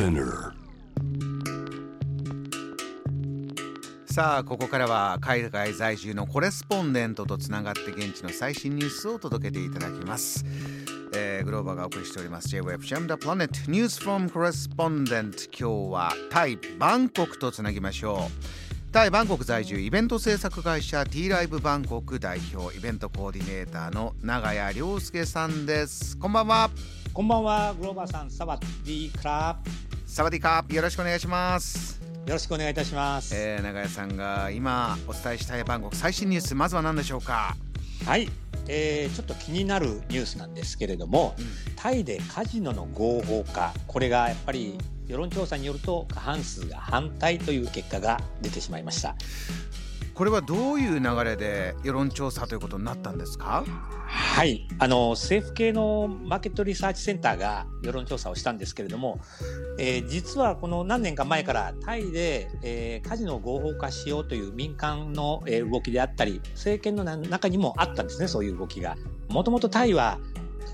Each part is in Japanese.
Spinner さあここからは海外在住のコレスポンデントとつながって現地の最新ニュースを届けていただきます、えーグローバーがお送りしております。J-Web Jam the Planet News from Correspondent 今日はタイバンコクとつなぎましょう。タイバンコク在住イベント制作会社 T ライブバンコク代表イベントコーディネーターの長谷亮介さんです。こんばんは。こんばんは、グローバーさん、サバディクラサワディカーよろしくお願いしますブ。よろしくお願いいたします。えー、長谷さんが今お伝えしたいバンコク最新ニュースまずは何でしょうか？はい、えー、ちょっと気になるニュースなんですけれども、タイでカジノの合法化、これがやっぱり世論調査によると過半数が反対という結果が出てしまいました。これはどういう流れで世論調査ということになったんですか？はい、あの政府系のマーケットリサーチセンターが世論調査をしたんですけれども、えー実はこの何年か前からタイで、えーカジノを合法化しようという民間の、え動きであったり政権の中にもあったんですねそういう動きが。もともとタイは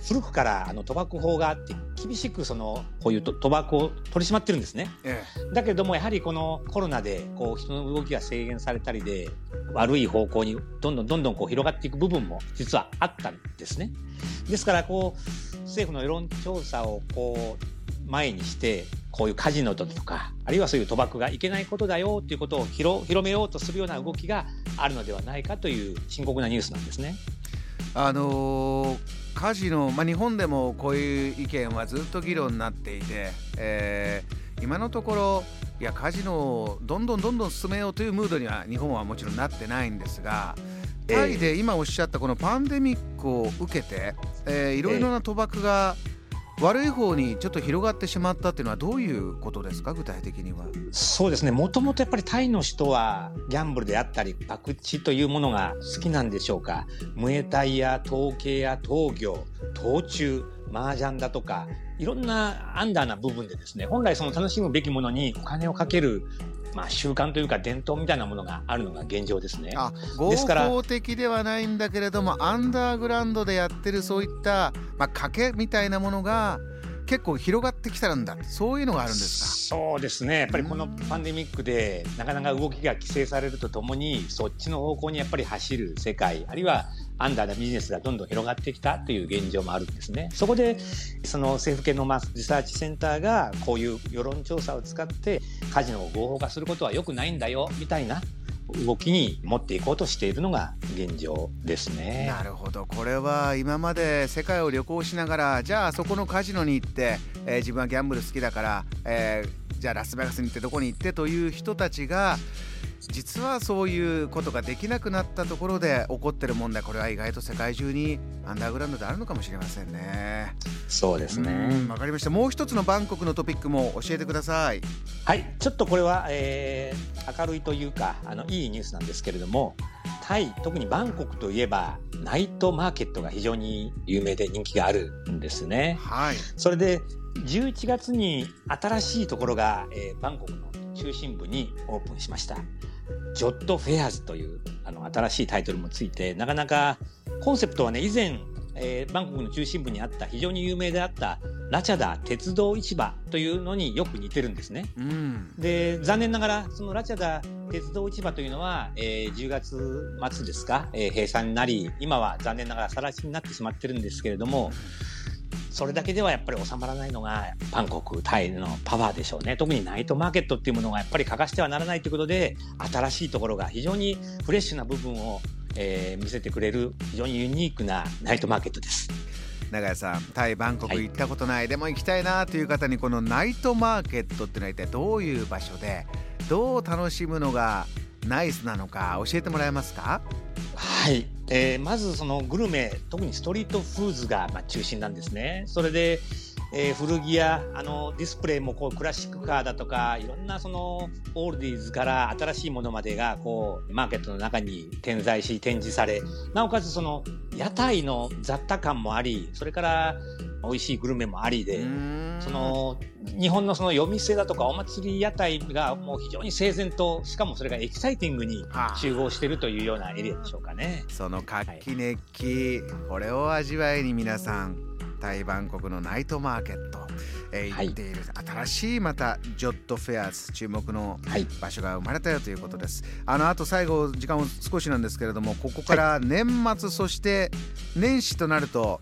古くからあの賭博法があって厳しくそのこういうと賭博を取り締まってるんですね。えだけどもやはりこのコロナでこう人の動きが制限されたりで悪い方向にどんどんどんどんこう広がっていく部分も実はあったんですね。ですからこう政府の世論調査をこう前にしてこういうカジノだとかあるいはそういう賭博がいけないことだよということを広広めようとするような動きがあるのではないかという深刻なニュースなんですね。あのーカジノ、まあ、日本でもこういう意見はずっと議論になっていて、えー今のところいやカジノをどんどんどんどん進めようというムードには日本はもちろんなってないんですがタイで今おっしゃったこのパンデミックを受けて、えーいろいろな賭博が悪い方にちょっと広がってしまったっていうのはどういうことですか？具体的には。そうですね。もともとやっぱりタイの人はギャンブルであったり、博打というものが好きなんでしょうか。ムエタイや統計や闘魚、闘虫、麻雀だとか、いろんなアンダーな部分でですね、本来その楽しむべきものにお金をかける、まあ習慣というか伝統みたいなものがあるのが現状ですね。あ合ですから法的ではないんだけれどもアンダーグラウンドでやってるそういった、まあ、賭けみたいなものが結構広がってきたんだそういうのがあるんですか？そうですね。やっぱりこのパンデミックでなかなか動きが規制されるとともに、そっちの方向にやっぱり走る世界、あるいはアンダーなビジネスがどんどん広がってきたという現状もあるんですね。そこで、その政府系のマスリサーチセンターがこういう世論調査を使ってカジノを合法化することは良くないんだよ、みたいな動きに持っていこうとしているのが現状です、ね。なるほどこれは今まで世界を旅行しながらじゃあそこのカジノに行って、えー自分はギャンブル好きだから、えーじゃあラスベガスに行ってどこに行ってという人たちが実はそういうことができなくなったところで起こってる問題これは意外と世界中にアンダーグラウンドであるのかもしれませんね。そうですね。うんわかりましたもう一つのバンコクのトピックも教えてくださいはい、ちょっとこれは、えー明るいというかあのいいニュースなんですけれどもタイ特にバンコクといえばナイトマーケットが非常に有名で人気があるんですね。はいそれで11月に新しいところが、えーバンコクの中心部にオープンしました。ジョットフェアーズというあの新しいタイトルもついてなかなかコンセプトはね以前、えーバンコクの中心部にあった非常に有名であったラチャダ鉄道市場というのによく似てるんですね。うんで残念ながらそのラチャダ鉄道市場というのは、えー10月末ですか、えー閉鎖になり今は残念ながら更地になってしまってるんですけれどもそれだけではやっぱり収まらないのがバンコクタイのパワーでしょうね。特にナイトマーケットっていうものがやっぱり欠かしてはならないということで新しいところが非常にフレッシュな部分を、えー見せてくれる非常にユニークなナイトマーケットです。長谷さんタイバンコクはい。行ったことない、でも行きたいなという方にこのナイトマーケットっていうのは一体どういう場所でどう楽しむのがナイスなのか教えてもらえますか？はい、えーまずそのグルメ特にストリートフーズがまあ中心なんですね。それで、えー古着やあのディスプレイもこうクラシックカーだとかいろんなそのオールディーズから新しいものまでがこうマーケットの中に点在し展示されなおかつその屋台の雑多感もありそれから美味しいグルメもありで、その日本のその夜店だとかお祭り屋台がもう非常に整然としかもそれがエキサイティングにはあ。集合しているというようなエリアでしょうかね。その活気熱気、これを味わいに皆さんタイバンコクのナイトマーケット、えー、行っている、はい、新しいまたジョットフェアーズ注目の場所が生まれたよということです、はい、あのあと最後時間を少しなんですけれどもここから年末、そして年始となると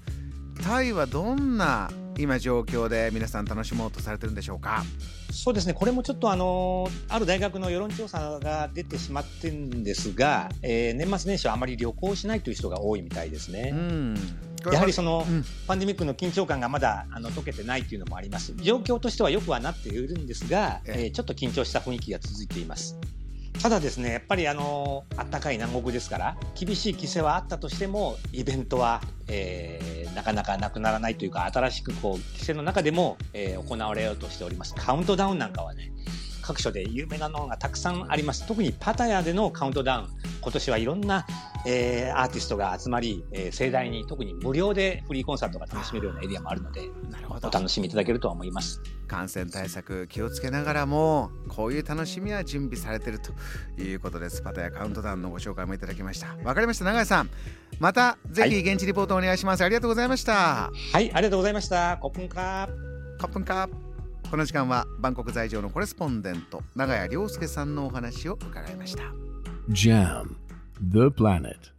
タイはどんな今状況で皆さん楽しもうとされてるんでしょうか？そうですね。これもちょっとあのある大学の世論調査が出てしまってるんですが、えー、年末年始はあまり旅行しないという人が多いみたいですね。うんやはりその、うん、パンデミックの緊張感がまだあの解けてないというのもあります。状況としてはよくはなっているんですが、えー、ちょっと緊張した雰囲気が続いています。ただですねやっぱりあの暖かい南国ですから厳しい規制はあったとしてもイベントは、えー、なかなかなくならないというか新しくこう規制の中でも、えー、行われようとしております。カウントダウンなんかはね各所で有名なのがたくさんあります。特にパタヤでのカウントダウン。今年はいろんな、えー、アーティストが集まり、えー、盛大に特に無料でフリーコンサートが楽しめるようなエリアもあるのでなるお楽しみいただけると思います。感染対策気をつけながらもこういう楽しみは準備されているということです。パタヤカウントダウンのご紹介もいただきました。わかりました。永井さんまたぜひ現地リポートお願いします、はい、ありがとうございました。はいありがとうございました。コップンカー。コップンカーこの時間はバンコク在住のコレスポンデント長谷亮介さんのお話を伺いました。JAM The Planet.